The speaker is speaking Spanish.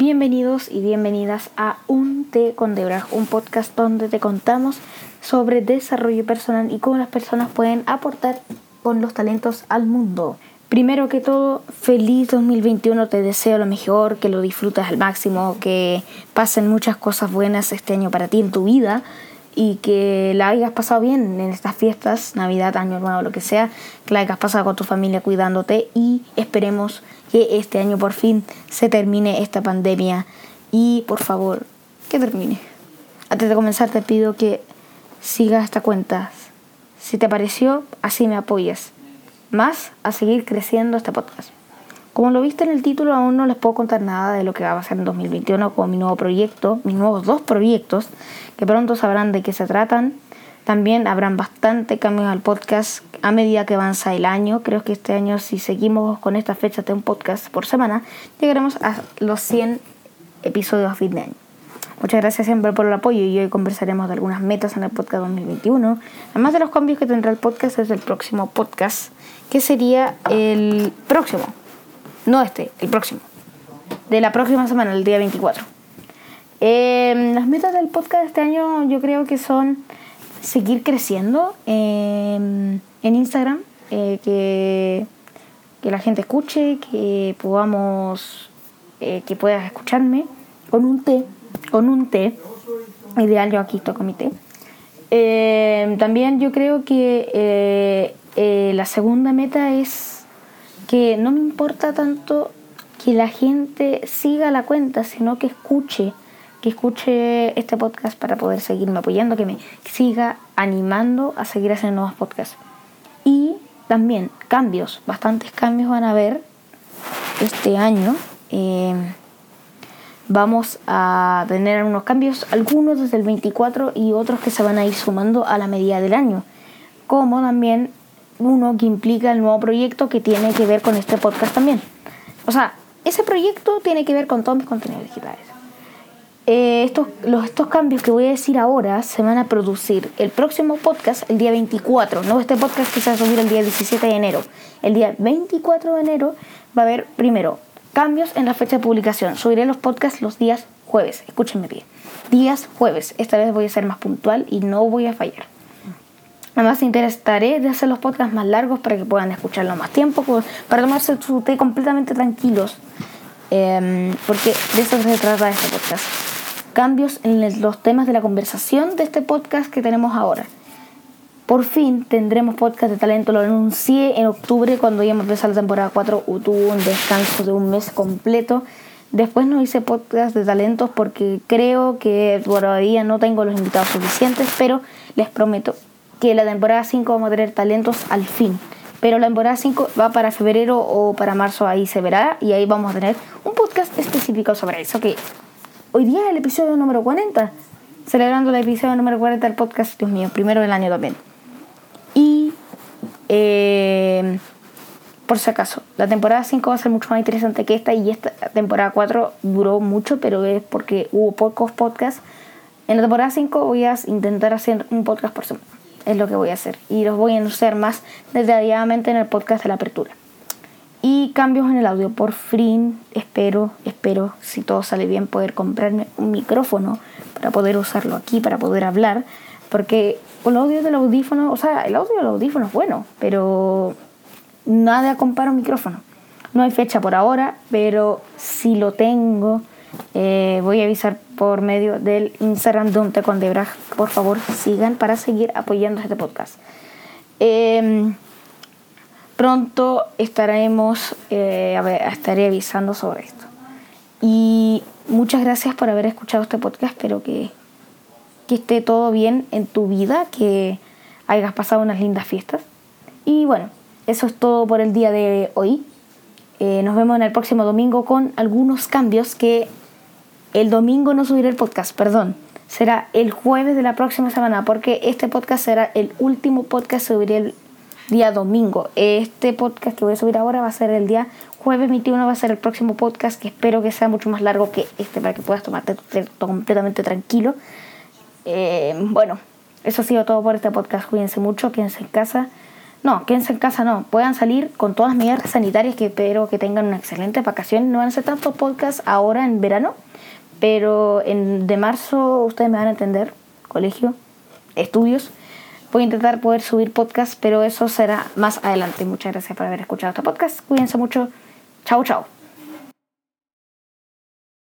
Bienvenidos y bienvenidas a Un Té con Debra, un podcast donde te contamos sobre desarrollo personal y cómo las personas pueden aportar con los talentos al mundo. Primero que todo, feliz 2021, te deseo lo mejor, que lo disfrutes al máximo, que pasen muchas cosas buenas este año para ti en tu vida y que la hayas pasado bien en estas fiestas, Navidad, Año Nuevo, lo que sea, que la hayas pasado con tu familia cuidándote y esperemos que este año por fin se termine esta pandemia y por favor que termine. Antes de comenzar te pido que sigas esta cuenta. Si te pareció, así me apoyas. Más a seguir creciendo este podcast. Como lo viste en el título, aún no les puedo contar nada de lo que va a pasar en 2021 con mi nuevo proyecto, mis nuevos dos proyectos, que pronto sabrán de qué se tratan. También habrán bastante cambios al podcast a medida que avanza el año. Creo que este año, si seguimos con esta fecha de un podcast por semana, llegaremos a los 100 episodios a fin de año. Muchas gracias siempre por el apoyo y hoy conversaremos de algunas metas en el podcast 2021. Además de los cambios que tendrá el podcast desde el próximo podcast, que sería el próximo, no este, el próximo. De la próxima semana, el día 24. Em, las metas del podcast de este año yo creo que son seguir creciendo en Instagram, eh, que, que, la gente escuche, que podamos, eh, que puedas escucharme con un té, con un té. Ideal, yo aquí toco mi té. Em, también yo creo que eh, la segunda meta es que no me importa tanto que la gente siga la cuenta, sino que escuche, que escuche este podcast para poder seguirme apoyando, que me siga animando a seguir haciendo nuevos podcasts. Y también cambios, bastantes cambios van a haber este año. Eh, vamos a tener unos cambios, algunos desde el 24 y otros que se van a ir sumando a la medida del año. Como también uno que implica el nuevo proyecto que tiene que ver con este podcast también. O sea, ese proyecto tiene que ver con todos mis contenidos digitales. Eh, estos, los, estos cambios que voy a decir ahora se van a producir el próximo podcast el día 24. No este podcast que se va a subir el día 17 de enero. El día 24 de enero va a haber primero cambios en la fecha de publicación. Subiré los podcasts los días jueves. Escúchenme bien. Días jueves. Esta vez voy a ser más puntual y no voy a fallar. Además, interesaré de hacer los podcasts más largos para que puedan escucharlo más tiempo, pues, para tomarse su té completamente tranquilos. Em, porque de eso se trata este podcast. Cambios en los temas de la conversación de este podcast que tenemos ahora. Por fin tendremos podcast de talento, lo anuncié en octubre cuando íbamos a empezar la temporada 4, tuvo un descanso de un mes completo. Después no hice podcast de talentos porque creo que todavía no tengo los invitados suficientes, pero les prometo que la temporada 5 vamos a tener talentos al fin. Pero la temporada 5 va para febrero o para marzo, ahí se verá. Y ahí vamos a tener un podcast específico sobre eso. Que hoy día es el episodio número 40. Celebrando el episodio número 40 del podcast, Dios mío, primero del año también. Y eh, por si acaso, la temporada 5 va a ser mucho más interesante que esta. Y esta temporada 4 duró mucho, pero es porque hubo pocos podcasts. En la temporada 5 voy a intentar hacer un podcast por semana es lo que voy a hacer. Y los voy a anunciar más detalladamente en el podcast de la apertura. Y cambios en el audio. Por fin espero, espero, si todo sale bien, poder comprarme un micrófono para poder usarlo aquí, para poder hablar. Porque el audio del audífono, o sea, el audio del audífono es bueno, pero nada compara un micrófono. No hay fecha por ahora, pero si lo tengo, eh, voy a avisar por medio del Instagram de con Debraj. Por favor, sigan para seguir apoyando este podcast. Em, pronto estaremos, eh, estaré avisando sobre esto. Y muchas gracias por haber escuchado este podcast. Espero que, que esté todo bien en tu vida, que hayas pasado unas lindas fiestas. Y bueno, eso es todo por el día de hoy. Eh, nos vemos en el próximo domingo con algunos cambios que el domingo no subiré el podcast, perdón. Será el jueves de la próxima semana porque este podcast será el último podcast que subiré el día domingo. Este podcast que voy a subir ahora va a ser el día jueves 21, va a ser el próximo podcast que espero que sea mucho más largo que este para que puedas tomarte completamente tranquilo. Eh, bueno, eso ha sido todo por este podcast. Cuídense mucho, quédense en casa. No, quédense en casa, no. Puedan salir con todas las medidas sanitarias que espero que tengan una excelente vacación. No van a hacer tantos podcasts ahora en verano, pero en, de marzo ustedes me van a entender. Colegio, estudios. Voy a intentar poder subir podcast, pero eso será más adelante. Muchas gracias por haber escuchado este podcast. Cuídense mucho. Chao, chao.